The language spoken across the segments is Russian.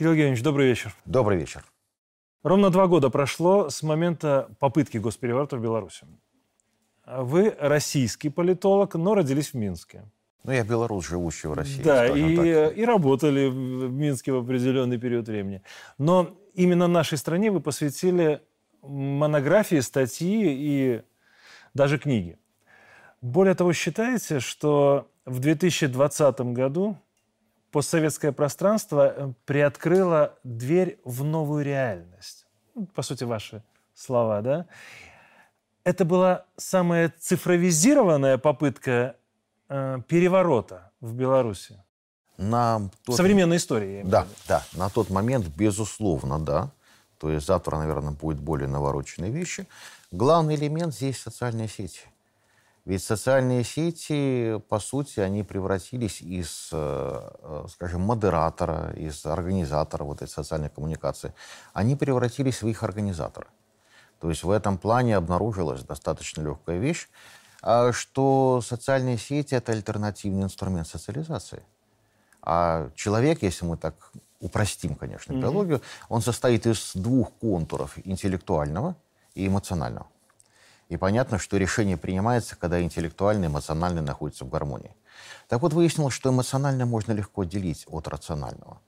Кирилл Евгеньевич, добрый вечер. Добрый вечер. Ровно два года прошло с момента попытки госпереворота в Беларуси. Вы российский политолог, но родились в Минске. Ну, я белорус, живущий в России. Да, и, и работали в Минске в определенный период времени. Но именно нашей стране вы посвятили монографии, статьи и даже книги. Более того, считаете, что в 2020 году постсоветское пространство э, приоткрыло дверь в новую реальность. Ну, по сути, ваши слова, да? Это была самая цифровизированная попытка э, переворота в Беларуси. На тот... Современной истории. Да, да. На тот момент, безусловно, да. То есть завтра, наверное, будет более навороченные вещи. Главный элемент здесь социальные сети. Ведь социальные сети, по сути, они превратились из, э, э, скажем, модератора, из организатора вот этой социальной коммуникации, они превратились в их организатора. То есть в этом плане обнаружилась достаточно легкая вещь, а, что социальные сети – это альтернативный инструмент социализации. А человек, если мы так упростим, конечно, биологию, mm-hmm. он состоит из двух контуров – интеллектуального и эмоционального. И понятно, что решение принимается, когда интеллектуально и эмоционально находятся в гармонии. Так вот, выяснилось, что эмоционально можно легко отделить от рационального.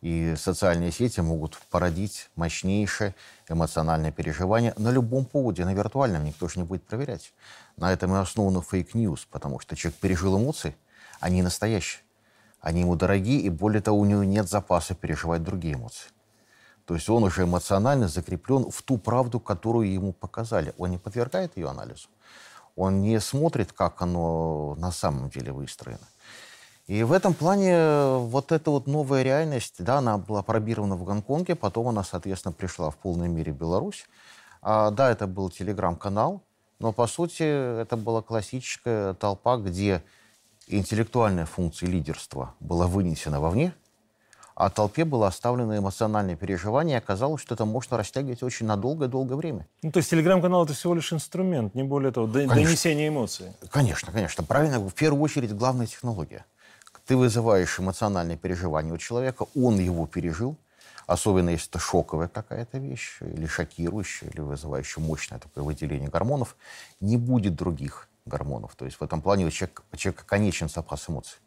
И социальные сети могут породить мощнейшее эмоциональное переживание на любом поводе, на виртуальном, никто же не будет проверять. На этом и основано fake news, потому что человек пережил эмоции, они настоящие. Они ему дорогие, и более того, у него нет запаса переживать другие эмоции. То есть он уже эмоционально закреплен в ту правду, которую ему показали. Он не подвергает ее анализу. Он не смотрит, как оно на самом деле выстроено. И в этом плане вот эта вот новая реальность, да, она была пробирована в Гонконге, потом она, соответственно, пришла в полной мере в Беларусь. А, да, это был телеграм-канал, но, по сути, это была классическая толпа, где интеллектуальная функция лидерства была вынесена вовне – а толпе было оставлено эмоциональное переживание, и оказалось, что это можно растягивать очень на долгое-долгое время. Ну, то есть телеграм-канал – это всего лишь инструмент, не более того, конечно. донесение эмоций. Конечно, конечно. Правильно, в первую очередь, главная технология. Ты вызываешь эмоциональное переживание у человека, он его пережил, особенно если это шоковая какая-то вещь, или шокирующая, или вызывающая мощное такое выделение гормонов, не будет других гормонов. То есть в этом плане у человека, у человека конечен запас эмоций.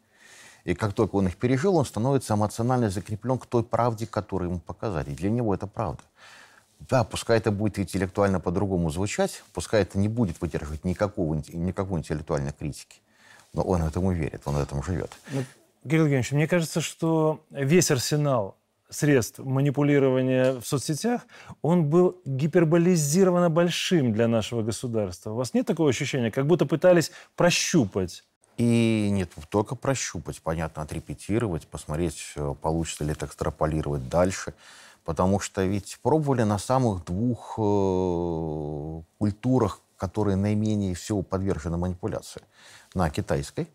И как только он их пережил, он становится эмоционально закреплен к той правде, которую ему показали. И для него это правда. Да, пускай это будет интеллектуально по-другому звучать, пускай это не будет выдерживать никакого, никакой интеллектуальной критики, но он этому верит, он этому живет. Ну, Кирилл Евгеньевич, мне кажется, что весь арсенал средств манипулирования в соцсетях, он был гиперболизированно большим для нашего государства. У вас нет такого ощущения, как будто пытались прощупать и нет, только прощупать, понятно, отрепетировать, посмотреть, э, получится ли это экстраполировать дальше. Потому что ведь пробовали на самых двух э, культурах, которые наименее всего подвержены манипуляции. На китайской,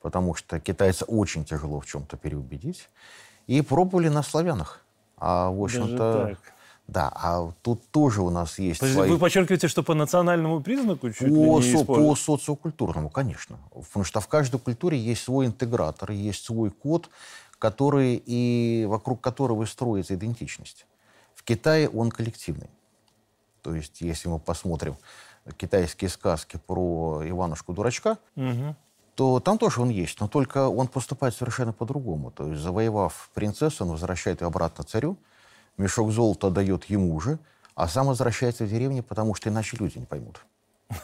потому что китайца очень тяжело в чем-то переубедить. И пробовали на славянах. А, в общем-то, да, а тут тоже у нас есть Подожди, свои... Вы подчеркиваете, что по национальному признаку чуть по, ли не По социокультурному, конечно. Потому что в каждой культуре есть свой интегратор, есть свой код, который и вокруг которого строится идентичность. В Китае он коллективный. То есть, если мы посмотрим китайские сказки про Иванушку-дурачка, угу. то там тоже он есть, но только он поступает совершенно по-другому. То есть, завоевав принцессу, он возвращает ее обратно царю, мешок золота дает ему же, а сам возвращается в деревню, потому что иначе люди не поймут.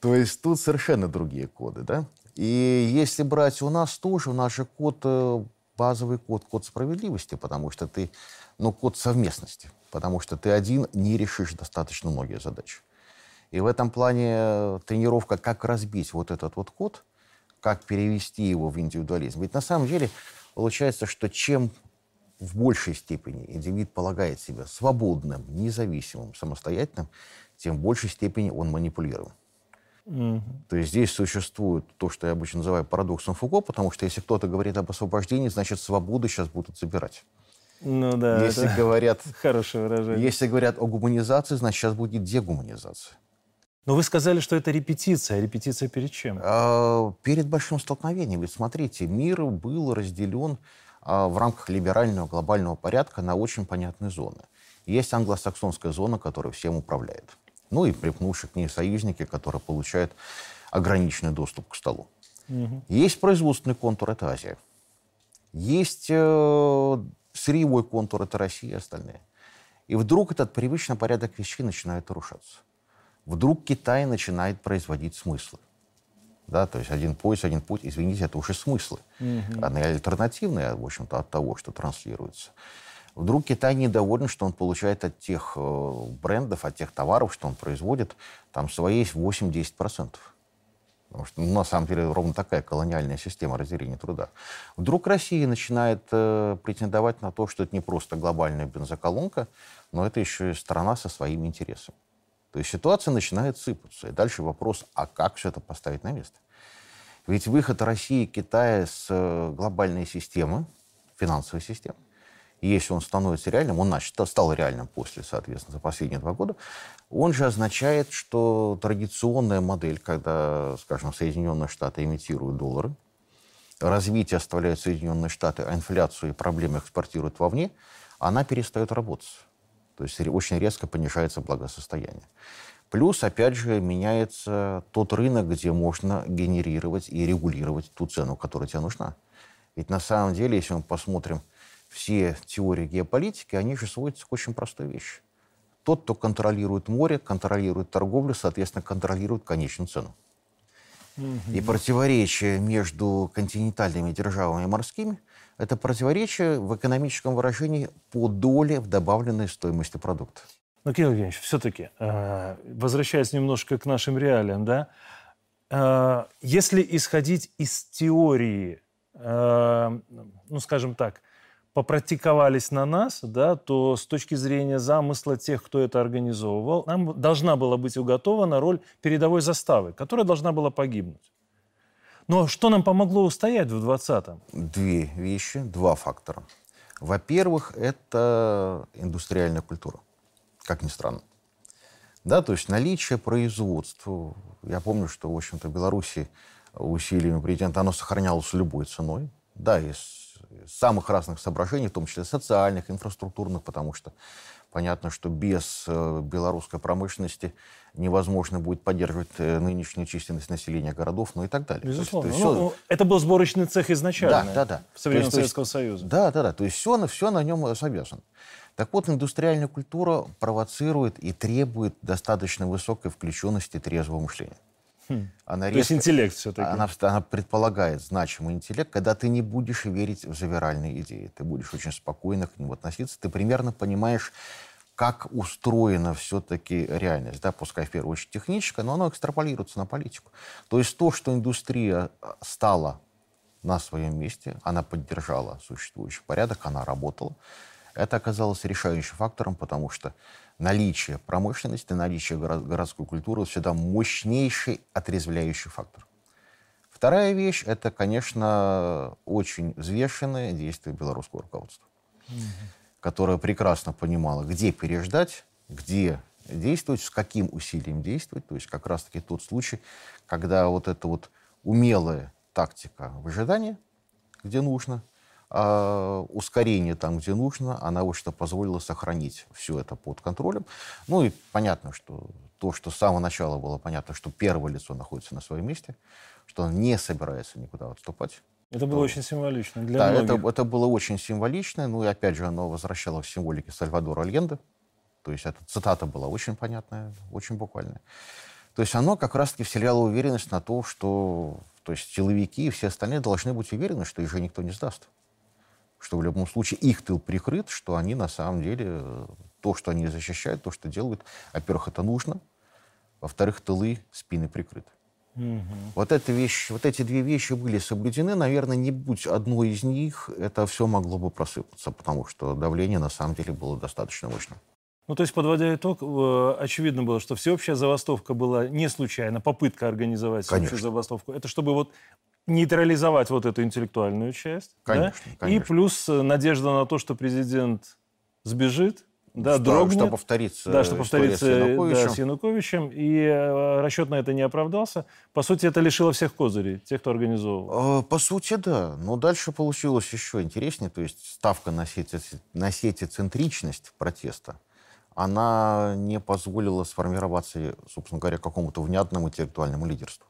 То есть тут совершенно другие коды, да? И если брать у нас тоже, у нас же код, э, базовый код, код справедливости, потому что ты, ну, код совместности, потому что ты один не решишь достаточно многие задачи. И в этом плане э, тренировка, как разбить вот этот вот код, как перевести его в индивидуализм. Ведь на самом деле получается, что чем в большей степени индивид полагает себя свободным, независимым, самостоятельным, тем в большей степени он манипулируем. Mm-hmm. То есть здесь существует то, что я обычно называю парадоксом Фуко, потому что если кто-то говорит об освобождении, значит, свободу сейчас будут забирать. Ну да, если это говорят, хорошее выражение. Если говорят о гуманизации, значит, сейчас будет дегуманизация. Но вы сказали, что это репетиция. Репетиция перед чем? А, перед большим столкновением. Ведь смотрите, мир был разделен а, в рамках либерального глобального порядка на очень понятные зоны. Есть англосаксонская зона, которая всем управляет. Ну и припнувшие к ней союзники, которые получают ограниченный доступ к столу. Угу. Есть производственный контур, это Азия. Есть э, сырьевой контур, это Россия и остальные. И вдруг этот привычный порядок вещей начинает нарушаться. Вдруг Китай начинает производить смыслы. Да, то есть один пояс, один путь, извините, это уже смыслы. Угу. Они альтернативные, в общем-то, от того, что транслируется. Вдруг Китай недоволен, что он получает от тех э, брендов, от тех товаров, что он производит, там свои 8-10%. Потому что, ну, на самом деле, ровно такая колониальная система разделения труда. Вдруг Россия начинает э, претендовать на то, что это не просто глобальная бензоколонка, но это еще и страна со своими интересами. То есть ситуация начинает сыпаться. И дальше вопрос, а как все это поставить на место? Ведь выход России и Китая с э, глобальной системы, финансовой системы, если он становится реальным, он значит, стал реальным после, соответственно, за последние два года, он же означает, что традиционная модель, когда, скажем, Соединенные Штаты имитируют доллары, развитие оставляют Соединенные Штаты, а инфляцию и проблемы экспортируют вовне, она перестает работать. То есть очень резко понижается благосостояние. Плюс, опять же, меняется тот рынок, где можно генерировать и регулировать ту цену, которая тебе нужна. Ведь на самом деле, если мы посмотрим все теории геополитики, они же сводятся к очень простой вещи. Тот, кто контролирует море, контролирует торговлю, соответственно, контролирует конечную цену. Угу. И противоречие между континентальными державами и морскими – это противоречие в экономическом выражении по доле в добавленной стоимости продукта. Но, Кирилл Евгеньевич, все-таки, э, возвращаясь немножко к нашим реалиям, да, э, если исходить из теории, э, ну, скажем так, попрактиковались на нас, да, то с точки зрения замысла тех, кто это организовывал, нам должна была быть уготована роль передовой заставы, которая должна была погибнуть. Но что нам помогло устоять в 20-м? Две вещи, два фактора. Во-первых, это индустриальная культура, как ни странно. Да, то есть наличие производства. Я помню, что, в общем-то, в Беларуси усилиями президента оно сохранялось любой ценой. Да, есть самых разных соображений, в том числе социальных, инфраструктурных, потому что понятно, что без э, белорусской промышленности невозможно будет поддерживать э, нынешнюю численность населения городов, ну и так далее. Безусловно. То есть, то есть ну, все... Это был сборочный цех изначально. Да, да, да. В современном Советского Союза. Да, да, да. То есть все, все на нем завязано. Так вот, индустриальная культура провоцирует и требует достаточно высокой включенности трезвого мышления. Хм. Она То резко, есть интеллект все-таки. Она, она предполагает значимый интеллект, когда ты не будешь верить в завиральные идеи. Ты будешь очень спокойно к ним относиться. Ты примерно понимаешь, как устроена все-таки реальность. Да, пускай в первую очередь техническая, но она экстраполируется на политику. То есть то, что индустрия э, стала на своем месте, она поддержала существующий порядок, она работала. Это оказалось решающим фактором, потому что наличие промышленности, наличие городской культуры всегда мощнейший отрезвляющий фактор. Вторая вещь – это, конечно, очень взвешенное действие белорусского руководства, угу. которое прекрасно понимало, где переждать, где действовать, с каким усилием действовать. То есть как раз-таки тот случай, когда вот эта вот умелая тактика выжидания, где нужно – а ускорение там, где нужно, она вот что позволила сохранить все это под контролем. Ну и понятно, что то, что с самого начала было понятно, что первое лицо находится на своем месте, что он не собирается никуда отступать. Это было то... очень символично для да, многих. Это, это было очень символично. Ну и опять же, оно возвращало к символике Сальвадора Альенде. То есть эта цитата была очень понятная, очень буквальная. То есть оно как раз-таки вселяло уверенность на то, что то есть силовики и все остальные должны быть уверены, что их же никто не сдаст что в любом случае их тыл прикрыт, что они на самом деле э, то, что они защищают, то, что делают, во-первых, это нужно, во-вторых, тылы, спины прикрыты. Угу. Вот, эта вещь, вот эти две вещи были соблюдены. Наверное, не будь одной из них, это все могло бы просыпаться, потому что давление на самом деле было достаточно мощным. Ну, то есть, подводя итог, э, очевидно было, что всеобщая забастовка была не случайно, попытка организовать всеобщую Конечно. забастовку. Это чтобы вот нейтрализовать вот эту интеллектуальную часть. Конечно, да? конечно. И плюс э, надежда на то, что президент сбежит, да, что, дрогнет. Что повторится Да, что повторится с Януковичем. Да, с Януковичем. И э, расчет на это не оправдался. По сути, это лишило всех козырей, тех, кто организовывал. Э, По сути, да. Но дальше получилось еще интереснее. То есть ставка на, сети, на сетицентричность протеста, она не позволила сформироваться, собственно говоря, какому-то внятному интеллектуальному лидерству.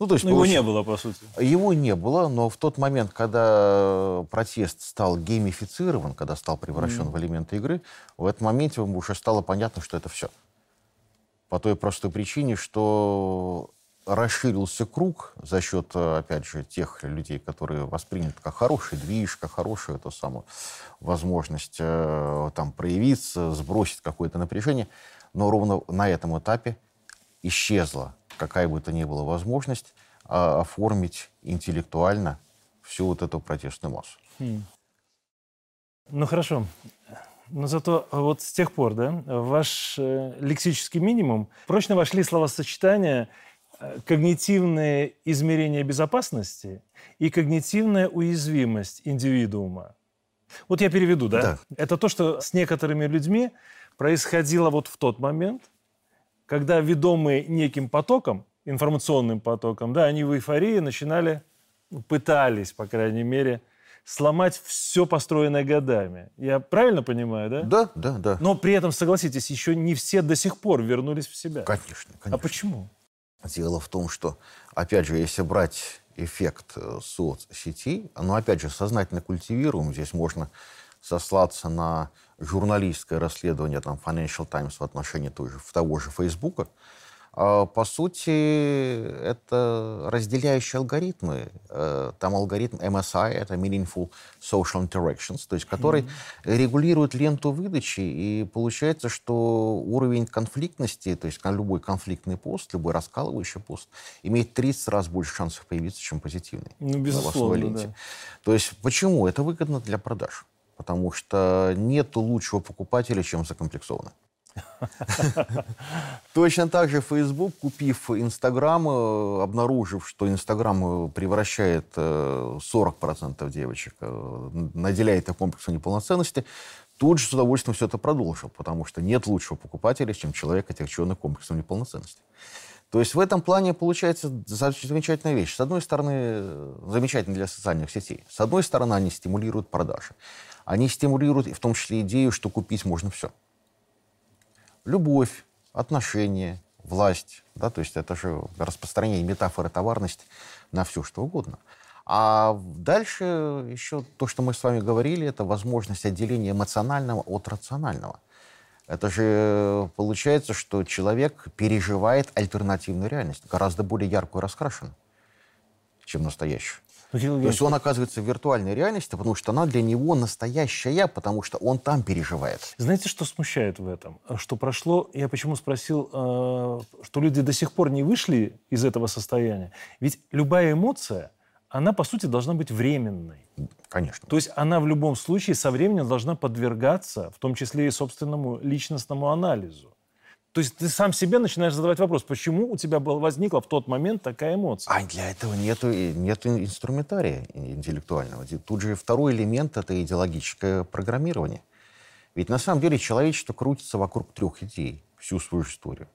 Ну, то есть, ну, его не было, по сути. Его не было, но в тот момент, когда протест стал геймифицирован, когда стал превращен mm. в элементы игры, в этом моменте уже стало понятно, что это все. По той простой причине, что расширился круг за счет, опять же, тех людей, которые восприняты как хороший движ, как хорошую эту самую возможность э, там проявиться, сбросить какое-то напряжение. Но ровно на этом этапе исчезла какая бы то ни была возможность а, оформить интеллектуально всю вот эту протестную массу. Хм. Ну хорошо. Но зато вот с тех пор, да, ваш э, лексический минимум прочно вошли словосочетания э, когнитивное измерение безопасности и когнитивная уязвимость индивидуума. Вот я переведу, да? да? Это то, что с некоторыми людьми происходило вот в тот момент, когда ведомые неким потоком, информационным потоком, да, они в эйфории начинали, ну, пытались, по крайней мере, сломать все построенное годами. Я правильно понимаю, да? Да, да, да. Но при этом, согласитесь, еще не все до сих пор вернулись в себя. Конечно, конечно. А почему? Дело в том, что, опять же, если брать эффект э, соцсетей, оно, опять же, сознательно культивируем. Здесь можно сослаться на журналистское расследование там, Financial Times в отношении той же, того же Фейсбука, по сути, это разделяющие алгоритмы. Э, там алгоритм MSI, это Meaningful Social Interactions, то есть который mm-hmm. регулирует ленту выдачи, и получается, что уровень конфликтности, то есть любой конфликтный пост, любой раскалывающий пост, имеет 30 раз больше шансов появиться, чем позитивный. Ну, безусловно, ленте. Да. То есть почему? Это выгодно для продаж потому что нет лучшего покупателя, чем закомплексованный. Точно так же Facebook, купив Инстаграм, э, обнаружив, что Инстаграм э, превращает 40% э, девочек, наделяет их комплексом неполноценности, тут же с удовольствием все это продолжил, потому что нет лучшего покупателя, чем человек, отягченный комплексом неполноценности. То есть в этом плане получается замечательная вещь. С одной стороны, замечательно для социальных сетей. С одной стороны, они стимулируют продажи. Они стимулируют в том числе идею, что купить можно все. Любовь, отношения, власть. Да, то есть это же распространение метафоры товарности на все, что угодно. А дальше еще то, что мы с вами говорили, это возможность отделения эмоционального от рационального. Это же получается, что человек переживает альтернативную реальность, гораздо более яркую и раскрашенную, чем настоящую. То есть он оказывается в виртуальной реальности, потому что она для него настоящая, потому что он там переживает. Знаете, что смущает в этом? Что прошло, я почему спросил, э, что люди до сих пор не вышли из этого состояния. Ведь любая эмоция, она, по сути, должна быть временной. Конечно. То есть она в любом случае со временем должна подвергаться, в том числе и собственному личностному анализу. То есть ты сам себе начинаешь задавать вопрос, почему у тебя был, возникла в тот момент такая эмоция? А для этого нету, нету инструментария интеллектуального. Тут же второй элемент — это идеологическое программирование. Ведь на самом деле человечество крутится вокруг трех идей всю свою историю.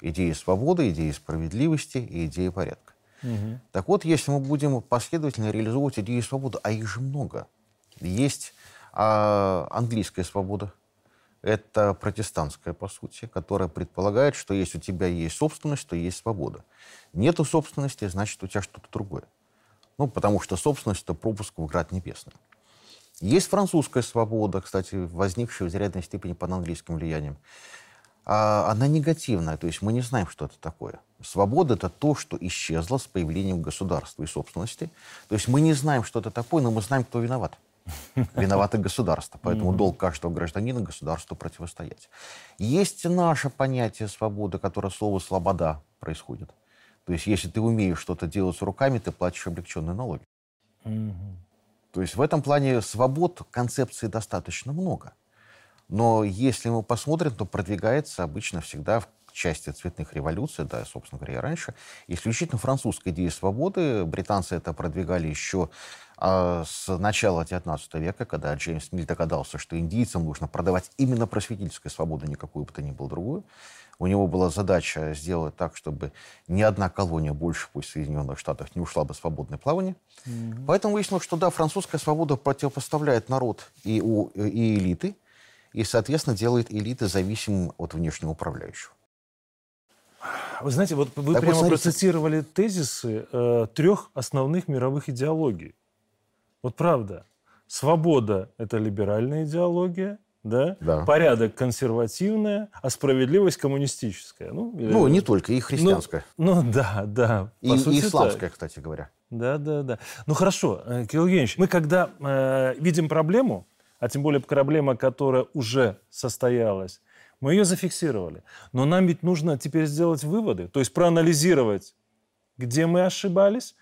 Идея свободы, идея справедливости и идея порядка. Угу. Так вот, если мы будем последовательно реализовывать идею свободы, а их же много. Есть а, английская свобода, это протестантская, по сути, которая предполагает, что если у тебя есть собственность, то есть свобода. Нету собственности, значит, у тебя что-то другое. Ну, потому что собственность – это пропуск в град небесный. Есть французская свобода, кстати, возникшая в зарядной степени под английским влиянием. А она негативная, то есть мы не знаем, что это такое. Свобода – это то, что исчезло с появлением государства и собственности. То есть мы не знаем, что это такое, но мы знаем, кто виноват. Виновато государство. Поэтому долг каждого гражданина государству противостоять. Есть наше понятие свободы, которое слово «слобода» происходит. То есть, если ты умеешь что-то делать руками, ты платишь облегченные налоги. То есть, в этом плане свобод концепции достаточно много. Но если мы посмотрим, то продвигается обычно всегда в части цветных революций, да, собственно говоря, и раньше. Исключительно французская идея свободы. Британцы это продвигали еще а, с начала XIX века, когда Джеймс Миль догадался, что индийцам нужно продавать именно просветительскую свободу, никакую бы то ни было другую. У него была задача сделать так, чтобы ни одна колония больше пусть в Соединенных Штатах не ушла бы в свободное плавание. Mm-hmm. Поэтому выяснилось, что да, французская свобода противопоставляет народ и, у, и элиты, и, соответственно, делает элиты зависимым от внешнего управляющего. Вы знаете, вот вы так прямо вот, смотрите... процитировали тезисы э, трех основных мировых идеологий. Вот правда. Свобода – это либеральная идеология, да? да. Порядок консервативная, а справедливость коммунистическая. Ну, или... ну не только, и христианская. Ну, ну да, да. И, и исламская, так. кстати говоря. Да, да, да. Ну хорошо, э, Кирилл Евгеньевич, мы когда э, видим проблему, а тем более проблема, которая уже состоялась, мы ее зафиксировали. Но нам ведь нужно теперь сделать выводы, то есть проанализировать, где мы ошибались,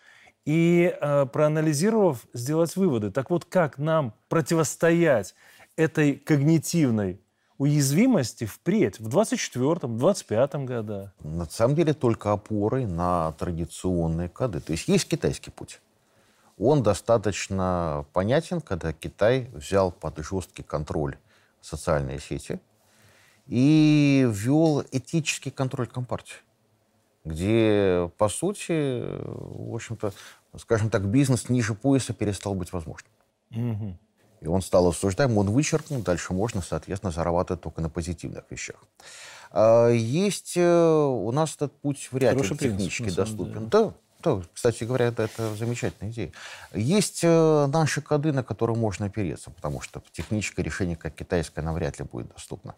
и э, проанализировав, сделать выводы. Так вот, как нам противостоять этой когнитивной уязвимости впредь, в 24-м, 25-м годах? На самом деле только опорой на традиционные коды. То есть есть китайский путь. Он достаточно понятен, когда Китай взял под жесткий контроль социальные сети и ввел этический контроль Компартии, где, по сути, в общем-то, скажем так, бизнес ниже пояса перестал быть возможным. Угу. И он стал осуждаем, он вычеркнут, дальше можно, соответственно, зарабатывать только на позитивных вещах. А, есть э, у нас этот путь вряд ли технически доступен. Да, да, кстати говоря, это, это замечательная идея. Есть э, наши коды, на которые можно опереться, потому что техническое решение, как китайское, навряд ли будет доступно.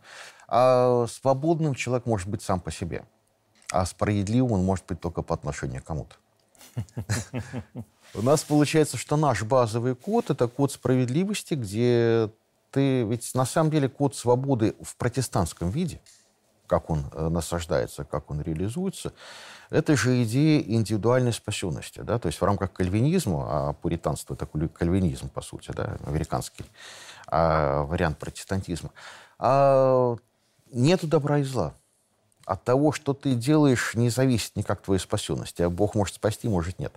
А свободным человек может быть сам по себе, а справедливым он может быть только по отношению к кому-то. У нас получается, что наш базовый код – это код справедливости, где ты... Ведь на самом деле код свободы в протестантском виде, как он э, насаждается, как он реализуется, это же идея индивидуальной спасенности. Да? То есть в рамках кальвинизма, а пуританство – это кальвинизм, по сути, да, американский а, вариант протестантизма, а, нету добра и зла от того, что ты делаешь, не зависит никак твоей спасенности. Бог может спасти, может нет.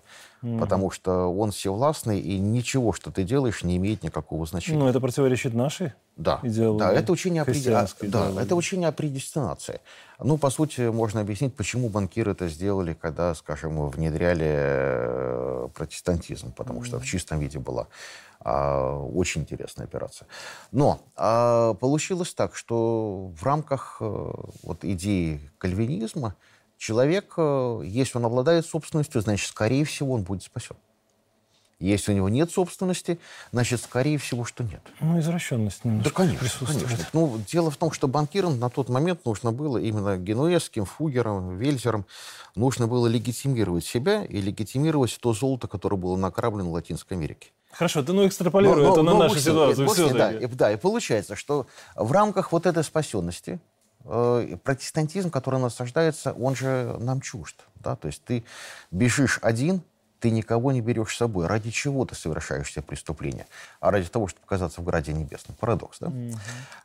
Mm-hmm. Потому что Он всевластный, и ничего, что ты делаешь, не имеет никакого значения. Ну, это противоречит нашей да. идеологии. Да, это учение, о, преди... да, это учение о предестинации. Ну, по сути, можно объяснить, почему банкиры это сделали, когда, скажем, внедряли э, протестантизм. Потому mm-hmm. что в чистом виде была а, очень интересная операция. Но а, получилось так, что в рамках а, вот идеи кальвинизма человек, а, если он обладает собственностью, значит, скорее всего, он будет спасен. Если у него нет собственности, значит, скорее всего, что нет. Ну, извращенность Да, конечно, конечно. Ну, дело в том, что банкирам на тот момент нужно было именно генуэзским, фугером, вельзером, нужно было легитимировать себя и легитимировать то золото, которое было накраблено в Латинской Америке. Хорошо, ты ну экстраполируй но, это но, на нашу ситуацию. Да, и, да, и получается, что в рамках вот этой спасенности э, протестантизм, который насаждается, он же нам чужд. Да? То есть ты бежишь один, ты никого не берешь с собой. Ради чего ты совершаешь все преступления? А ради того, чтобы оказаться в Граде Небесном. Парадокс, да? Mm-hmm.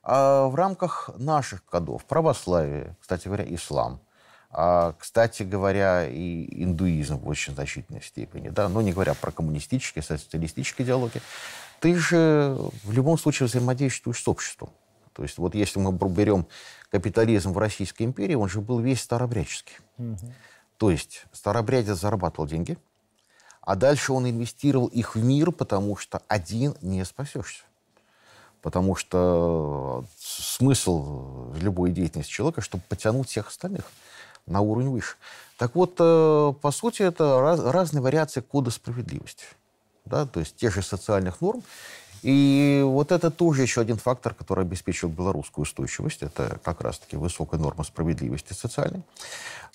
А в рамках наших кодов православие, кстати говоря, ислам – а, кстати говоря, и индуизм в очень значительной степени, да, но не говоря про коммунистические, социалистические идеологии, ты же в любом случае взаимодействуешь с обществом. То есть вот если мы берем капитализм в Российской империи, он же был весь старобрядческий. Угу. То есть старобрядец зарабатывал деньги, а дальше он инвестировал их в мир, потому что один не спасешься. Потому что смысл любой деятельности человека, чтобы потянуть всех остальных – на уровень выше. Так вот, э, по сути, это раз, разные вариации кода справедливости. Да? То есть тех же социальных норм. И вот это тоже еще один фактор, который обеспечивает белорусскую устойчивость. Это как раз-таки высокая норма справедливости социальной.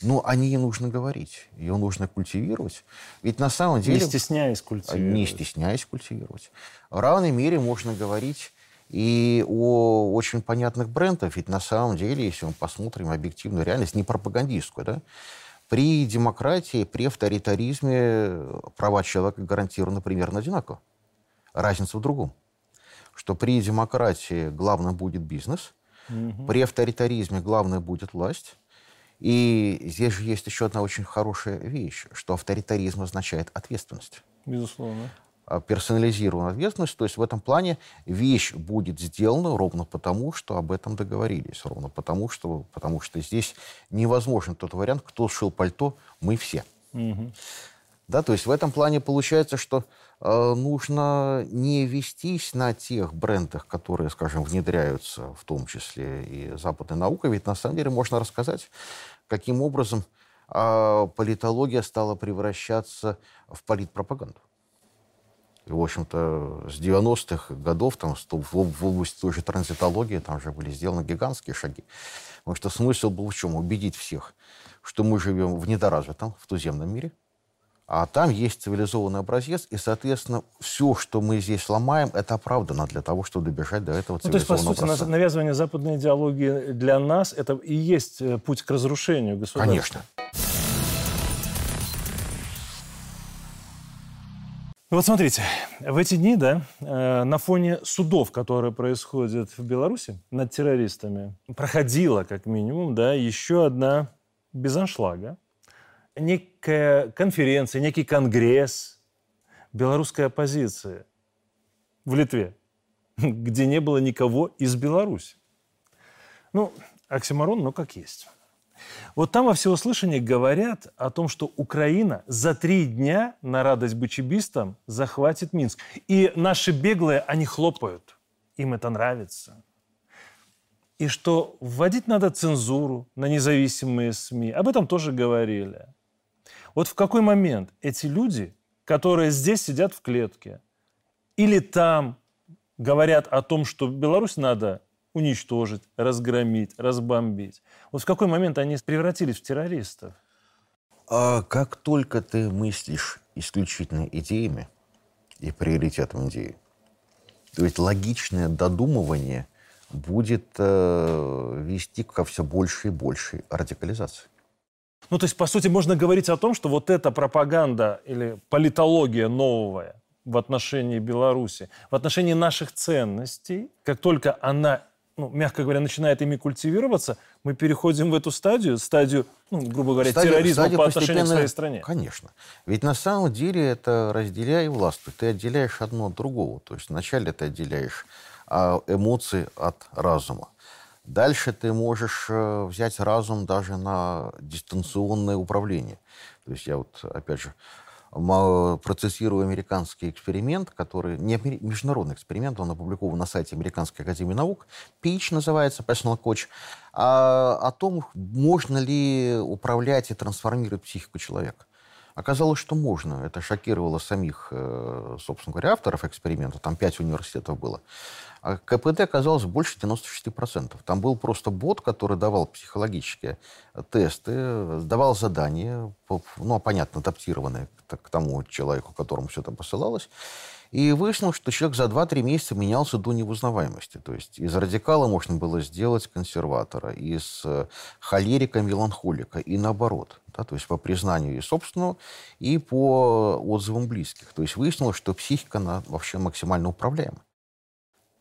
Но о ней нужно говорить, ее нужно культивировать. Ведь на самом деле... Не стесняясь культивировать. Не стесняясь культивировать. В равной мере можно говорить и о очень понятных брендах. Ведь на самом деле, если мы посмотрим объективную реальность, не пропагандистскую, да, при демократии, при авторитаризме права человека гарантированы примерно одинаково. Разница в другом. Что при демократии главным будет бизнес, угу. при авторитаризме главное будет власть, И здесь же есть еще одна очень хорошая вещь, что авторитаризм означает ответственность. Безусловно. А персонализированную ответственность. То есть в этом плане вещь будет сделана ровно потому, что об этом договорились. Ровно потому, что, потому что здесь невозможен тот вариант, кто сшил пальто, мы все. Угу. Да, то есть в этом плане получается, что э, нужно не вестись на тех брендах, которые, скажем, внедряются, в том числе и западной наукой, ведь на самом деле можно рассказать, каким образом э, политология стала превращаться в политпропаганду. И, в общем-то, с 90-х годов там, в области той же транзитологии там же были сделаны гигантские шаги. Потому что смысл был в чем? Убедить всех, что мы живем в недоразвитом, в туземном мире – а там есть цивилизованный образец, и, соответственно, все, что мы здесь ломаем, это оправдано для того, чтобы добежать до этого ну, То есть, по сути, образца. навязывание западной идеологии для нас – это и есть э, путь к разрушению государства? Конечно. Вот смотрите, в эти дни, да, э, на фоне судов, которые происходят в Беларуси над террористами, проходила, как минимум, да, еще одна без аншлага, некая конференция, некий конгресс белорусской оппозиции в Литве, где не было никого из Беларуси. Ну, оксиморон, но как есть. Вот там во всеуслышание говорят о том, что Украина за три дня на радость бычебистам захватит Минск. И наши беглые, они хлопают. Им это нравится. И что вводить надо цензуру на независимые СМИ. Об этом тоже говорили. Вот в какой момент эти люди, которые здесь сидят в клетке, или там говорят о том, что Беларусь надо уничтожить, разгромить, разбомбить. Вот в какой момент они превратились в террористов? А как только ты мыслишь исключительно идеями и приоритетом идеи, то есть логичное додумывание будет э, вести ко все большей и большей радикализации. Ну, то есть, по сути, можно говорить о том, что вот эта пропаганда или политология новая в отношении Беларуси, в отношении наших ценностей, как только она ну, мягко говоря, начинает ими культивироваться, мы переходим в эту стадию, стадию, ну, грубо говоря, стадию, терроризма стадию по отношению к своей стране. Конечно. Ведь на самом деле это разделяй власть. Ты отделяешь одно от другого. То есть вначале ты отделяешь а, эмоции от разума. Дальше ты можешь э, взять разум даже на дистанционное управление. То есть я вот, опять же, процессирую американский эксперимент, который не международный эксперимент, он опубликован на сайте Американской академии наук. PICH называется, Personal Coach, а, о том, можно ли управлять и трансформировать психику человека. Оказалось, что можно. Это шокировало самих, э, собственно говоря, авторов эксперимента. Там пять университетов было. А КПД оказалось больше 96%. Там был просто бот, который давал психологические тесты, давал задания, ну, понятно, адаптированные к тому человеку, которому все это посылалось. И выяснилось, что человек за 2-3 месяца менялся до невузнаваемости. То есть из радикала можно было сделать консерватора, из э, холерика меланхолика и наоборот. Да, то есть по признанию и собственного, и по отзывам близких. То есть выяснилось, что психика она вообще максимально управляема.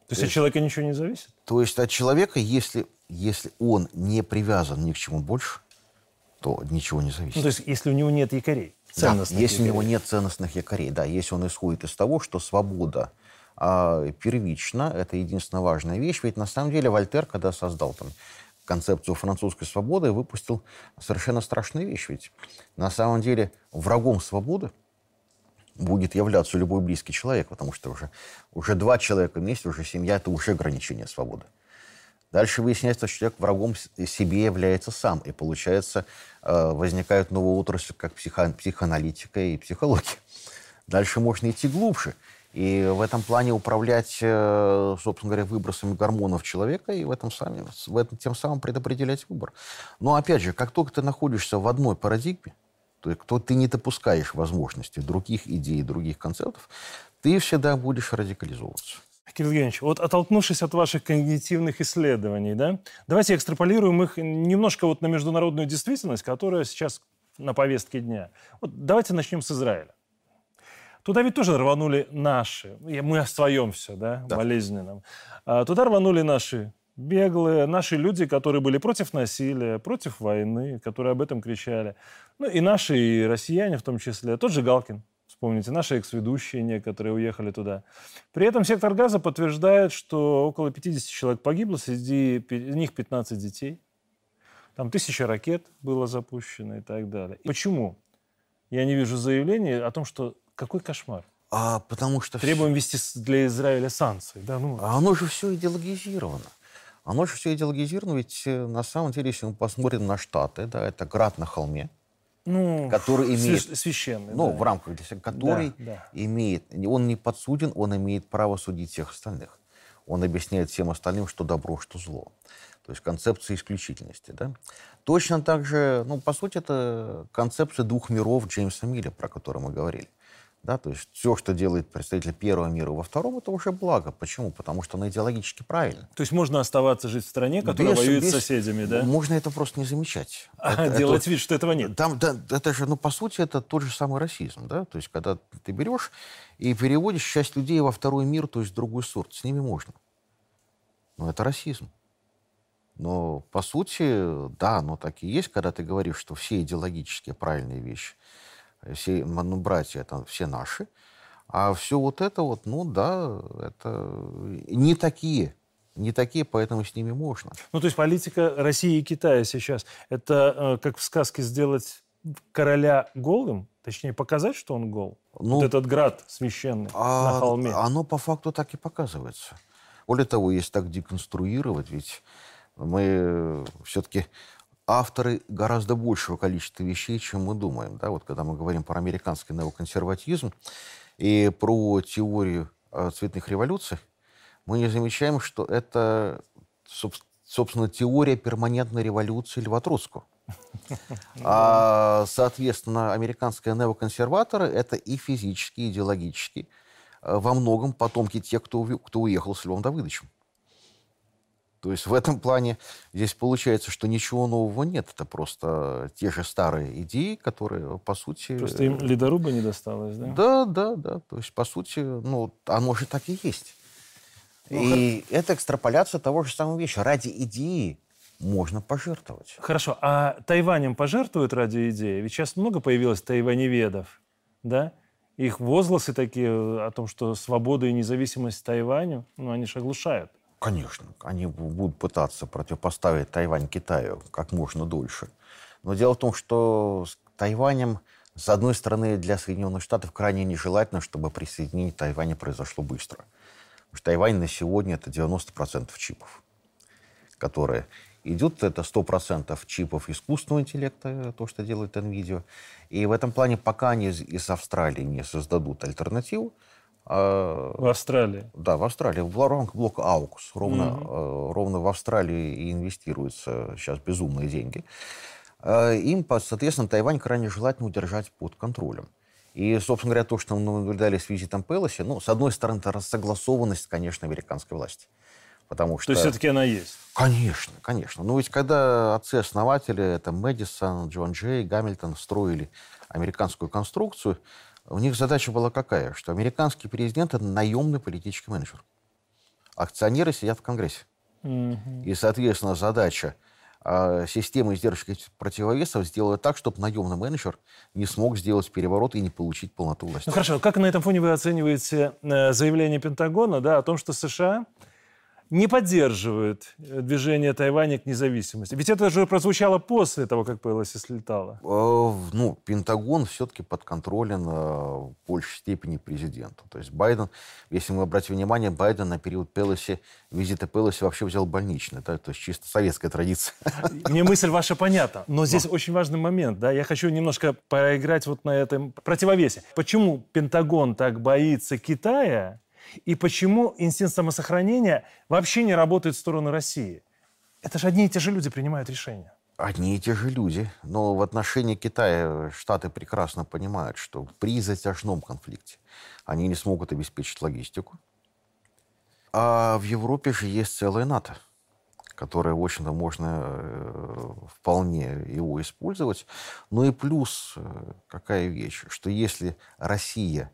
То есть от человека ничего не зависит? То есть от человека, если, если он не привязан ни к чему больше, то ничего не зависит. Ну, то есть если у него нет якорей, ценностных да, если якорей. у него нет ценностных якорей, да, если он исходит из того, что свобода а, первична, это единственная важная вещь. Ведь на самом деле Вольтер, когда создал там концепцию французской свободы, выпустил совершенно страшную вещь. Ведь на самом деле врагом свободы будет являться любой близкий человек, потому что уже, уже два человека вместе, уже семья – это уже ограничение свободы. Дальше выясняется, что человек врагом себе является сам. И получается, э, возникают новые отрасли, как психо, психоаналитика и психология. Дальше можно идти глубже. И в этом плане управлять, э, собственно говоря, выбросами гормонов человека и в этом, сами, в этом тем самым предопределять выбор. Но опять же, как только ты находишься в одной парадигме, кто ты не допускаешь возможности других идей, других концептов, ты всегда будешь радикализовываться. Кирилл Евгеньевич, вот оттолкнувшись от ваших когнитивных исследований, да, давайте экстраполируем их немножко вот на международную действительность, которая сейчас на повестке дня. Вот давайте начнем с Израиля. Туда ведь тоже рванули наши, мы о своем все, да, да. болезненном. А, туда рванули наши беглые, наши люди, которые были против насилия, против войны, которые об этом кричали. Ну и наши, и россияне в том числе. Тот же Галкин, вспомните, наши экс-ведущие некоторые уехали туда. При этом сектор газа подтверждает, что около 50 человек погибло, среди них 15 детей. Там тысяча ракет было запущено и так далее. Почему? Я не вижу заявлений о том, что какой кошмар. А потому что... Требуем ввести для Израиля санкции. Да, ну... А оно же все идеологизировано. Оно же все идеологизировано, ведь э, на самом деле, если мы посмотрим на Штаты, да, это град на холме, ну, который имеет... Священный, Ну, да. в рамках, который Да, да. имеет... Он не подсуден, он имеет право судить всех остальных. Он объясняет всем остальным, что добро, что зло. То есть концепция исключительности. Да? Точно так же, ну, по сути, это концепция двух миров Джеймса Милля, про который мы говорили. Да, то есть все, что делает представитель первого мира во втором, это уже благо. Почему? Потому что оно идеологически правильно. То есть можно оставаться жить в стране, которая Без- воюет без- с соседями, да? Можно это просто не замечать. А, Это- делать это- вид, что этого нет. Там, да, это же, ну, по сути, это тот же самый расизм, да? То есть, когда ты берешь и переводишь часть людей во второй мир, то есть в другой сорт, с ними можно. Но это расизм. Но, по сути, да, оно так и есть, когда ты говоришь, что все идеологически правильные вещи, все, ну, братья, это все наши, а все вот это вот, ну, да, это не такие, не такие, поэтому с ними можно. Ну, то есть политика России и Китая сейчас, это э, как в сказке сделать короля голым, точнее показать, что он гол. Ну, вот этот град священный на А холме. Оно по факту так и показывается. Более того, если так деконструировать, ведь мы все-таки авторы гораздо большего количества вещей, чем мы думаем. Да? Вот когда мы говорим про американский неоконсерватизм и про теорию цветных революций, мы не замечаем, что это, собс- собственно, теория перманентной революции Льва Троцкого. А, соответственно, американские неоконсерваторы – это и физически, и идеологически э, во многом потомки тех, кто, кто уехал с Львом Давыдовичем. То есть в этом плане здесь получается, что ничего нового нет. Это просто те же старые идеи, которые, по сути... Просто им ледоруба не досталось, да? Да, да, да. То есть, по сути, ну, оно же так и есть. И это экстраполяция того же самого вещи. Ради идеи можно пожертвовать. Хорошо, а Тайванем пожертвуют ради идеи? Ведь сейчас много появилось тайваневедов, да? Их возгласы такие о том, что свобода и независимость Тайваню, ну, они же оглушают. Конечно, они бу- будут пытаться противопоставить Тайвань Китаю как можно дольше. Но дело в том, что с Тайванем, с одной стороны, для Соединенных Штатов крайне нежелательно, чтобы присоединение Тайваня произошло быстро. Потому что Тайвань на сегодня это 90% чипов, которые идут, это 100% чипов искусственного интеллекта, то, что делает NVIDIA. И в этом плане, пока они из, Австралии не создадут альтернативу, В Австралии. да, в Австралии, в рамках блока AUKUS. Ровно, э, ровно в Австралии и инвестируются сейчас безумные деньги. Э, им, соответственно, Тайвань крайне желательно удержать под контролем. И, собственно говоря, то, что мы наблюдали с визитом Пелоси, ну, с одной стороны, это рассогласованность, конечно, американской власти. Потому что... То есть все-таки она есть. Конечно, конечно. Но ведь когда отцы-основатели, это Мэдисон, Джон Джей, Гамильтон, строили американскую конструкцию, у них задача была какая? Что американский президент – это наемный политический менеджер. Акционеры сидят в Конгрессе. Мгм. И, соответственно, задача а, системы издержек и противовесов сделать так, чтобы наемный менеджер не смог сделать переворот и не получить полноту власти. Ну хорошо, как на этом фоне вы оцениваете э, заявление Пентагона да, о том, что США не поддерживают э, движение Тайваня к независимости? Ведь это же прозвучало после того, как Пелоси слетала. Э, Ну, Пентагон все-таки подконтролен э, в большей степени президенту. То есть Байден, если мы обратим внимание, Байден на период Пелоси, визита Пелоси вообще взял больничный. Да? То есть чисто советская традиция. Мне мысль ваша понятна, но здесь очень важный момент. Да? Я хочу немножко поиграть вот на этом противовесе. Почему Пентагон так боится Китая и почему инстинкт самосохранения вообще не работает в сторону России? Это же одни и те же люди принимают решения. Одни и те же люди. Но в отношении Китая Штаты прекрасно понимают, что при затяжном конфликте они не смогут обеспечить логистику. А в Европе же есть целая НАТО, которое, в общем-то, можно э, вполне его использовать. Ну и плюс, э, какая вещь, что если Россия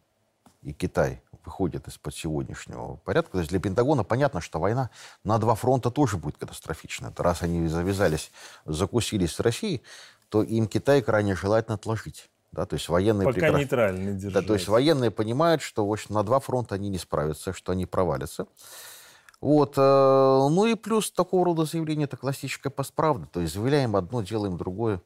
и Китай выходит из-под сегодняшнего порядка. То есть для Пентагона понятно, что война на два фронта тоже будет катастрофична. Это раз они завязались, закусились с Россией, то им Китай крайне желательно отложить. Да, то есть военные Пока прекрас... нейтральные держать. Да, то есть военные понимают, что в общем, на два фронта они не справятся, что они провалятся. Вот. Э, ну и плюс такого рода заявление это классическая постправда. То есть заявляем одно, делаем другое.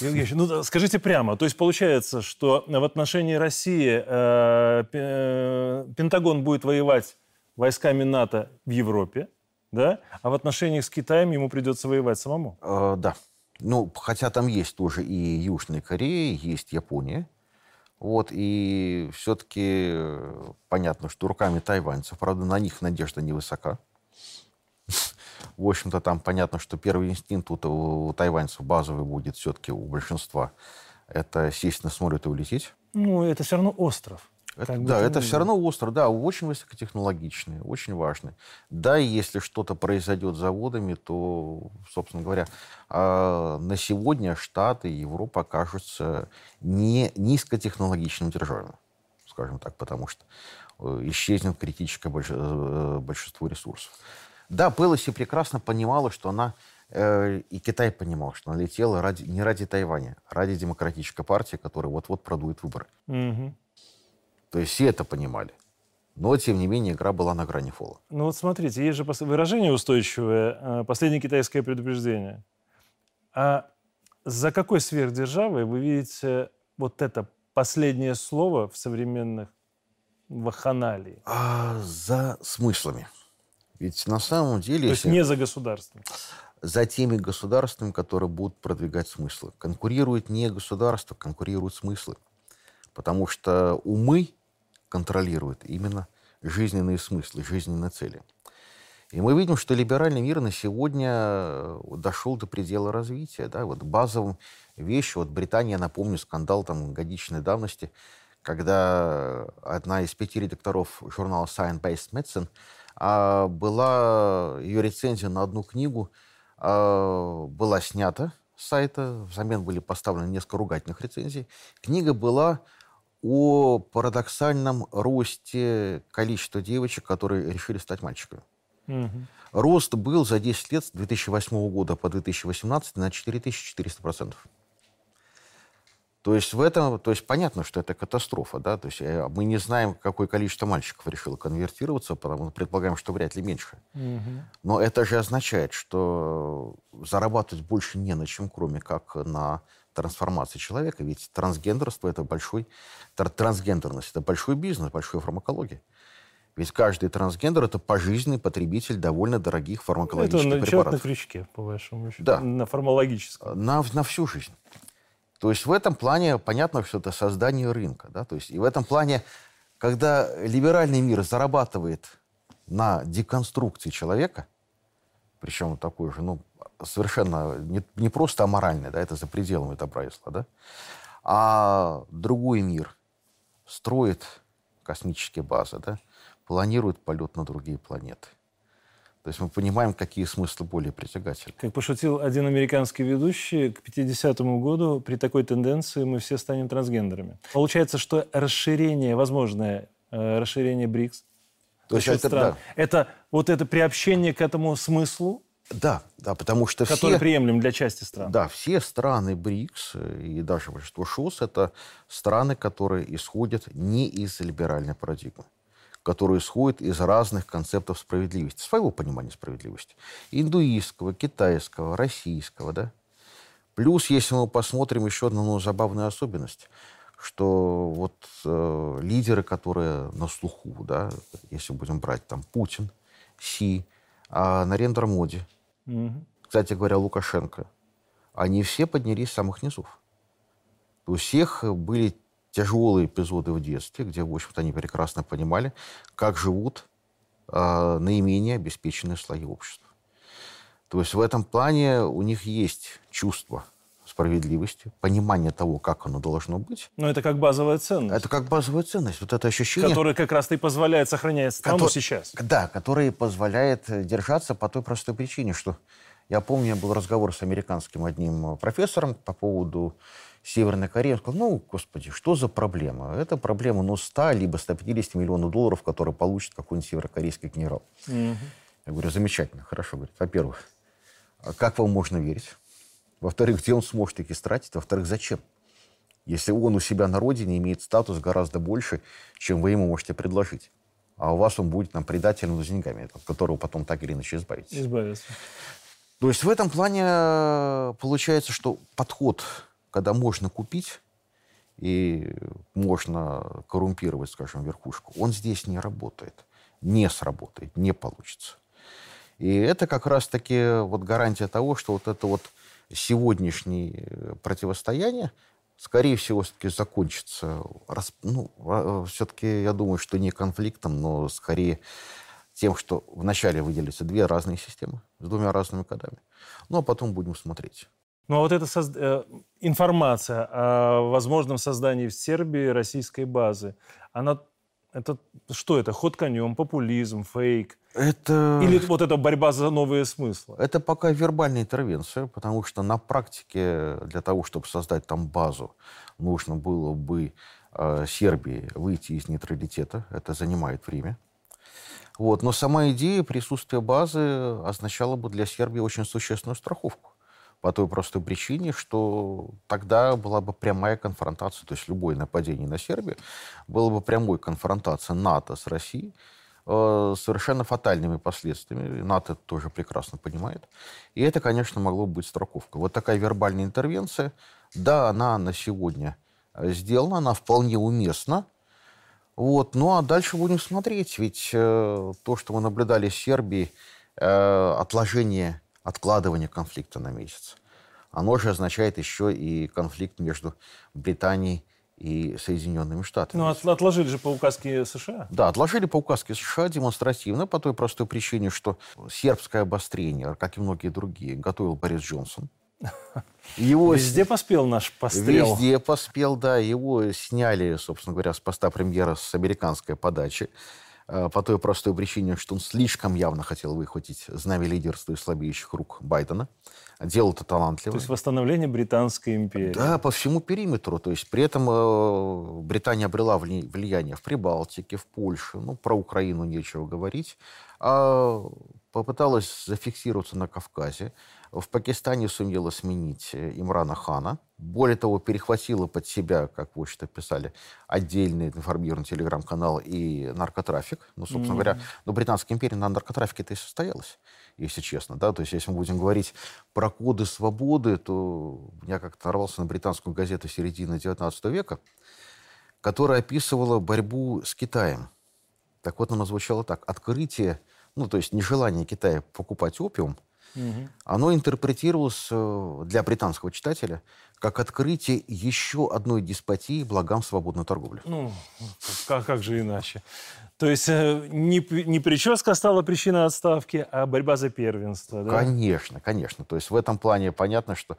Евгений, ну скажите прямо, то есть получается, что в отношении России э, э, Пентагон будет воевать войсками НАТО в Европе, да, а в отношениях с Китаем ему придется воевать самому? Э, да. Ну, хотя там есть тоже и Южная Корея, есть Япония. Вот, и все-таки э, понятно, что руками тайваньцев, правда, на них надежда невысока. В общем-то, там понятно, что первый инстинкт у, у тайваньцев базовый будет все-таки у большинства. Это сесть на самолет и улететь. Ну, это все равно остров. Это, да, это все равно остров, да, очень высокотехнологичный, очень важный. Да, и если что-то произойдет с заводами, то, собственно говоря, э, на сегодня Штаты и Европа окажутся не низкотехнологичным державами, скажем так, потому что э, исчезнет критическое э, большинство ресурсов. Да, Пелоси прекрасно понимала, что она э, и Китай понимал, что она летела ради, не ради Тайваня, а ради демократической партии, которая вот-вот продует выборы. Угу. То есть все это понимали. Но, тем не менее, игра была на грани фола. Ну вот смотрите, есть же выражение устойчивое, э, последнее китайское предупреждение. А за какой сверхдержавой вы видите вот это последнее слово в современных ваханалии? А, за смыслами. Ведь на самом деле... То есть не за государством? За теми государствами, которые будут продвигать смыслы. Конкурирует не государство, конкурируют смыслы. Потому что умы контролирует именно жизненные смыслы, жизненные цели. И мы видим, что либеральный мир на сегодня э, дошел до предела развития. Да? Вот базовым вещью, вот Британия, напомню, скандал там годичной давности, когда одна из пяти редакторов журнала Science Based Medicine была, ее рецензия на одну книгу а, была снята с сайта, взамен были поставлены несколько ругательных рецензий. Книга была о парадоксальном росте количества девочек, которые решили стать мальчиками. Угу. Рост был за 10 лет с 2008 года по 2018 на 4400%. То есть в этом, то есть понятно, что это катастрофа, да, то есть э, мы не знаем, какое количество мальчиков решило конвертироваться, потому что предполагаем, что вряд ли меньше. Угу. Но это же означает, что зарабатывать больше не на чем, кроме как на трансформации человека. Ведь трансгендерство это большой, трансгендерность это большой бизнес, большая фармакология. Ведь каждый трансгендер это пожизненный потребитель довольно дорогих фармакологических это препаратов. Это на крючке, по вашему счету. Да. На фармакологическом. На, на всю жизнь. То есть в этом плане понятно, что это создание рынка. Да? То есть, и в этом плане, когда либеральный мир зарабатывает на деконструкции человека, причем такой же, ну, совершенно не, не просто аморальный, да, это за пределами добра да, а другой мир строит космические базы, да, планирует полет на другие планеты. То есть мы понимаем, какие смыслы более притягательны. Как пошутил один американский ведущий, к 50-му году при такой тенденции мы все станем трансгендерами. Получается, что расширение, возможное э, расширение БРИКС, то есть это, стран, да. это вот это приобщение к этому смыслу, да, да, потому что Который все... приемлем для части стран. Да, все страны БРИКС и даже большинство ШОС – это страны, которые исходят не из либеральной парадигмы которые исходят из разных концептов справедливости, своего понимания справедливости. Индуистского, китайского, российского, да. Плюс, если мы посмотрим еще одну ну, забавную особенность, что вот э, лидеры, которые на слуху, да, если будем брать там Путин, Си, а Нарендра Моди, угу. кстати говоря, Лукашенко, они все поднялись с самых низов. У всех были тяжелые эпизоды в детстве, где, в общем-то, они прекрасно понимали, как живут э, наименее обеспеченные слои общества. То есть в этом плане у них есть чувство справедливости, понимание того, как оно должно быть. Но это как базовая ценность. Это как базовая ценность. Вот это ощущение... Которое как раз и позволяет сохранять страну который, сейчас. Да, которое позволяет держаться по той простой причине, что я помню, был разговор с американским одним профессором по поводу Северной Кореи. Он сказал, ну, господи, что за проблема? Это проблема, ну, 100 либо 150 миллионов долларов, которые получит какой-нибудь северокорейский генерал. Mm-hmm. Я говорю, замечательно, хорошо. Говорит, во-первых, а как вам можно верить? Во-вторых, где он сможет их истратить? Во-вторых, зачем? Если он у себя на родине имеет статус гораздо больше, чем вы ему можете предложить. А у вас он будет нам предателем с деньгами, от которого потом так или иначе избавитесь. Избавиться. То есть в этом плане э, получается, что подход, когда можно купить и можно коррумпировать, скажем, верхушку, он здесь не работает, не сработает, не получится. И это как раз-таки вот гарантия того, что вот это вот сегодняшнее э, противостояние, скорее всего, все-таки закончится. Ну, а, все-таки я думаю, что не конфликтом, но скорее тем, что вначале выделятся две разные системы с двумя разными кодами. Ну, а потом будем смотреть. Ну, а вот эта соз... Э, информация о возможном создании в Сербии российской базы, она это что это? Ход конем, популизм, фейк? Это... Или вот эта борьба за новые смыслы? Это пока вербальная интервенция, потому что на практике для того, чтобы создать там базу, нужно было бы э, Сербии выйти из нейтралитета. Это занимает время. Вот. Но сама идея присутствия базы означала бы для Сербии очень существенную страховку по той простой причине, что тогда была бы прямая конфронтация, то есть любое нападение на Сербию было бы прямой конфронтация НАТО с Россией, э, совершенно фатальными последствиями. НАТО тоже прекрасно понимает. И это, конечно, могло быть страховка. Вот такая вербальная интервенция, да, она на сегодня сделана, она вполне уместна. Вот. Ну а дальше будем смотреть. Ведь э, то, что мы наблюдали в Сербии, э, отложение откладывание конфликта на месяц. Оно же означает еще и конфликт между Британией и Соединенными Штатами. Ну, от, отложили же по указке США. Да, отложили по указке США демонстративно по той простой причине, что сербское обострение, как и многие другие, готовил Борис Джонсон. Его везде поспел наш пострел. Везде поспел, да. Его сняли, собственно говоря, с поста премьера с американской подачи. Э, по той простой причине, что он слишком явно хотел выхватить знамя лидерства из слабеющих рук Байдена. Делал это талантливо. То есть восстановление Британской империи. Да, по всему периметру. То есть при этом э, Британия обрела влияние в Прибалтике, в Польше. Ну, про Украину нечего говорить. А попыталась зафиксироваться на Кавказе. В Пакистане сумела сменить э, Имрана Хана. Более того, перехватила под себя, как вы что писали, отдельный информированный телеграм-канал и наркотрафик. Ну, собственно mm-hmm. говоря, ну, Британская империя на наркотрафике-то и состоялась, если честно. Да? То есть, если мы будем говорить про коды свободы, то я как-то нарвался на британскую газету середины XIX века, которая описывала борьбу с Китаем. Так вот, она звучала так. Открытие, ну, то есть нежелание Китая покупать опиум – угу. оно интерпретировалось э, для британского читателя как открытие еще одной деспотии благам свободной торговли. Ну, как, как же иначе? То есть э, не, не прическа стала причиной отставки, а борьба за первенство, да? Конечно, конечно. То есть в этом плане понятно, что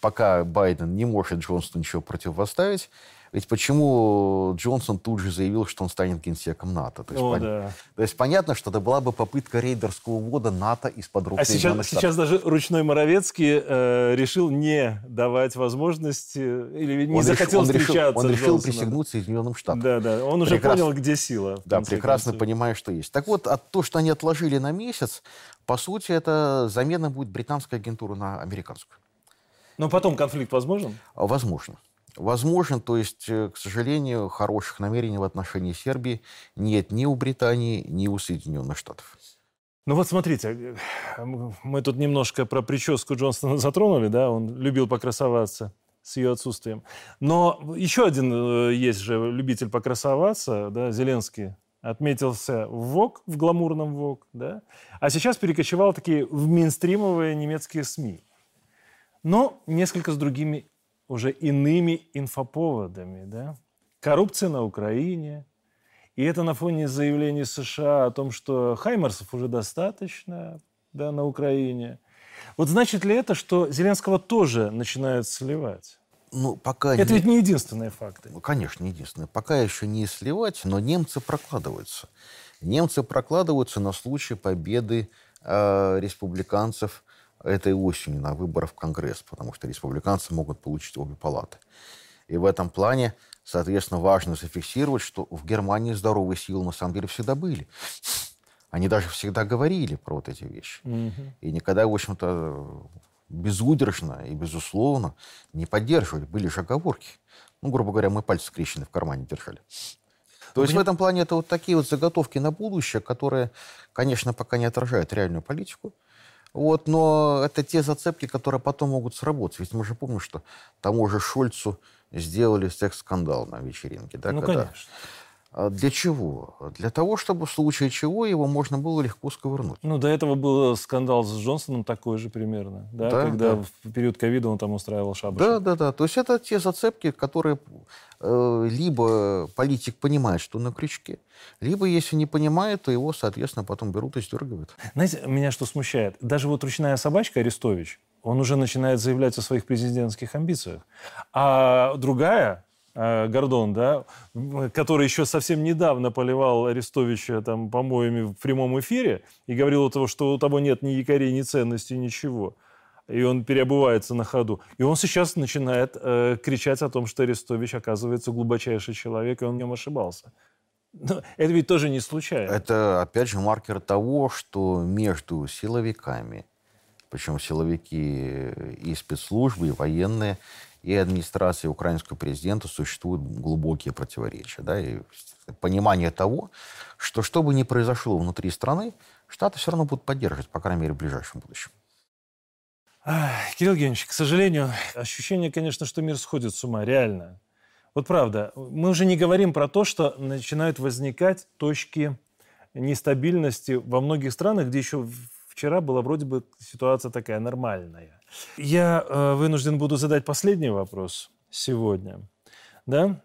пока Байден не может Джонсону ничего противопоставить, ведь почему Джонсон тут же заявил, что он станет генсеком НАТО? То есть, О, пон... да. То есть понятно, что это была бы попытка рейдерского ввода НАТО из-под рук А сейчас, сейчас даже ручной Моровецкий э, решил не давать возможности или не он захотел решил, встречаться. Он решил, он решил присягнуть Соединенным Штатам. Да, да. Он уже прекрасно, понял, где сила. Да, прекрасно концов. понимая, что есть. Так вот, от то, что они отложили на месяц, по сути, это замена будет британской агентуры на американскую. Но потом конфликт возможен? Возможно возможен. То есть, э, к сожалению, хороших намерений в отношении Сербии нет ни у Британии, ни у Соединенных Штатов. Ну вот смотрите, э, мы тут немножко про прическу Джонсона затронули, да, он любил покрасоваться с ее отсутствием. Но еще один э, есть же любитель покрасоваться, да, Зеленский отметился в ВОК, в гламурном ВОК, да, а сейчас перекочевал такие в мейнстримовые немецкие СМИ. Но несколько с другими уже иными инфоповодами. Да? Коррупция на Украине. И это на фоне заявлений США о том, что Хаймерсов уже достаточно да, на Украине. Вот значит ли это, что Зеленского тоже начинают сливать? Ну, пока это не... ведь не единственные факты. Ну, конечно, не единственные. Пока еще не сливать, но немцы прокладываются. Немцы прокладываются на случай победы э, республиканцев этой осенью на выборах в Конгресс, потому что республиканцы могут получить обе палаты. И в этом плане, соответственно, важно зафиксировать, что в Германии здоровые силы на самом деле всегда были. Они даже всегда говорили про вот эти вещи. Угу. И никогда, в общем-то, безудержно и безусловно не поддерживали. Были же оговорки. Ну, грубо говоря, мы пальцы скрещены в кармане держали. То есть в этом плане это вот такие вот заготовки на будущее, которые, конечно, пока не отражают реальную политику. Вот, но это те зацепки, которые потом могут сработать. Ведь мы же помним, что тому же Шольцу сделали секс-скандал на вечеринке. Да, ну, когда... конечно. А для чего? Для того, чтобы в случае чего его можно было легко сковырнуть. Ну, до этого был скандал с Джонсоном такой же примерно, да, да когда да. в период ковида он там устраивал шабаш. Да, да, да. То есть это те зацепки, которые э, либо политик понимает, что на крючке, либо, если не понимает, то его, соответственно, потом берут и сдергивают. Знаете, меня что смущает? Даже вот ручная собачка Арестович, он уже начинает заявлять о своих президентских амбициях. А другая, Э, Гордон, да, который еще совсем недавно поливал Арестовича там помоями в прямом эфире и говорил о том, что у того нет ни якорей, ни ценностей, ничего. И он переобувается на ходу. И он сейчас начинает э, кричать о том, что Арестович, оказывается, глубочайший человек, и он в нем ошибался. Но это ведь тоже не случайно. Это, опять же, маркер того, что между силовиками, причем силовики и спецслужбы, и военные, и администрации украинского президента существуют глубокие противоречия. Да, и понимание того, что что бы ни произошло внутри страны, Штаты все равно будут поддерживать, по крайней мере, в ближайшем будущем. Кирилл Евгеньевич, к сожалению, ощущение, конечно, что мир сходит с ума, реально. Вот правда, мы уже не говорим про то, что начинают возникать точки нестабильности во многих странах, где еще вчера была вроде бы ситуация такая нормальная. Я э, вынужден буду задать последний вопрос сегодня. Да?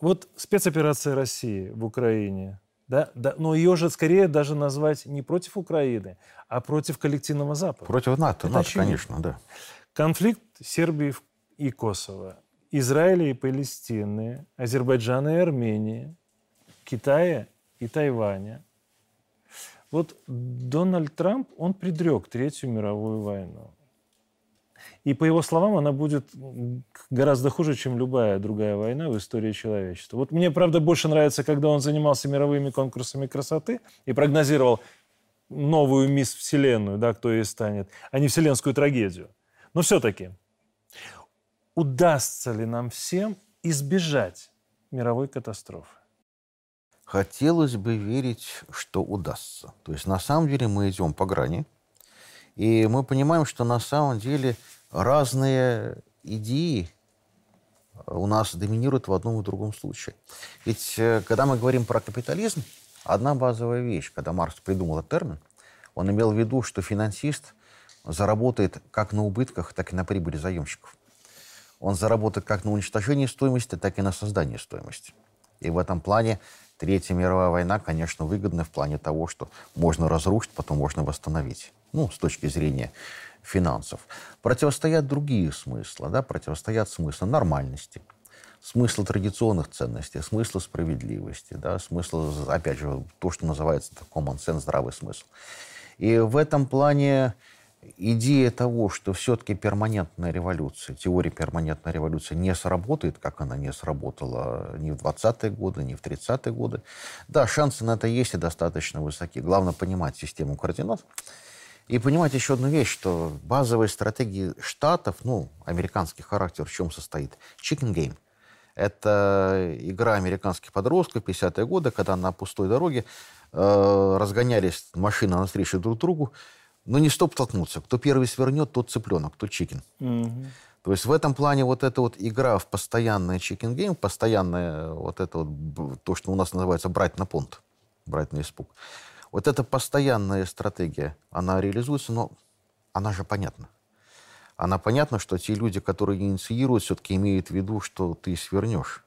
Вот спецоперация России в Украине, да, да, но ее же скорее даже назвать не против Украины, а против коллективного Запада. Против НАТО, НАТО конечно, да. Конфликт Сербии и Косово, Израиля и Палестины, Азербайджана и Армении, Китая и Тайваня, вот Дональд Трамп, он предрек Третью мировую войну. И по его словам, она будет гораздо хуже, чем любая другая война в истории человечества. Вот мне, правда, больше нравится, когда он занимался мировыми конкурсами красоты и прогнозировал новую мисс Вселенную, да, кто ей станет, а не вселенскую трагедию. Но все-таки, удастся ли нам всем избежать мировой катастрофы? Хотелось бы верить, что удастся. То есть на самом деле мы идем по грани, и мы понимаем, что на самом деле разные идеи у нас доминируют в одном и другом случае. Ведь э, когда мы говорим про капитализм, одна базовая вещь, когда Маркс придумал этот термин, он имел в виду, что финансист заработает как на убытках, так и на прибыли заемщиков. Он заработает как на уничтожении стоимости, так и на создании стоимости. И в этом плане Третья мировая война, конечно, выгодна в плане того, что можно разрушить, потом можно восстановить. Ну, с точки зрения финансов. Противостоят другие смыслы, да, противостоят смыслы нормальности, смысла традиционных ценностей, смысла справедливости, да, смысла, опять же, то, что называется common sense, здравый смысл. И в этом плане идея того, что все-таки перманентная революция, теория перманентной революции не сработает, как она не сработала ни в 20-е годы, ни в 30-е годы. Да, шансы на это есть и достаточно высоки. Главное понимать систему координат. И понимать еще одну вещь, что базовые стратегии штатов, ну, американский характер в чем состоит? Chicken game. Это игра американских подростков 50-е годы, когда на пустой дороге э, разгонялись машины навстречу друг другу, но не столкнуться. Кто первый свернет, тот цыпленок, тот chicken. Угу. То есть в этом плане вот эта вот игра в постоянный chicken game, постоянное вот это вот, то, что у нас называется брать на понт, брать на испуг. Вот эта постоянная стратегия, она реализуется, но она же понятна. Она понятна, что те люди, которые инициируют, все-таки имеют в виду, что ты свернешь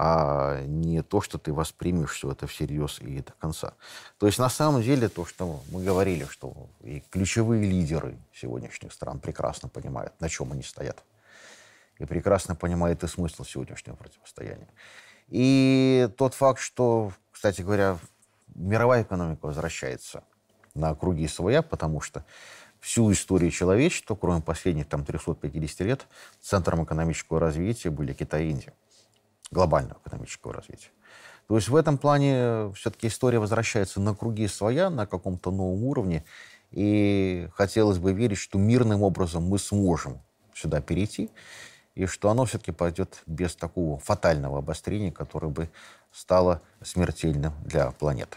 а не то, что ты воспримешь все это всерьез и до конца. То есть на самом деле то, что мы говорили, что и ключевые лидеры сегодняшних стран прекрасно понимают, на чем они стоят. И прекрасно понимают и смысл сегодняшнего противостояния. И тот факт, что, кстати говоря, мировая экономика возвращается на круги своя, потому что всю историю человечества, кроме последних там 350 лет, центром экономического развития были Китай и Индия. Глобального экономического развития. То есть в этом плане все-таки история возвращается на круги своя, на каком-то новом уровне. И хотелось бы верить, что мирным образом мы сможем сюда перейти, и что оно все-таки пойдет без такого фатального обострения, которое бы стало смертельным для планеты.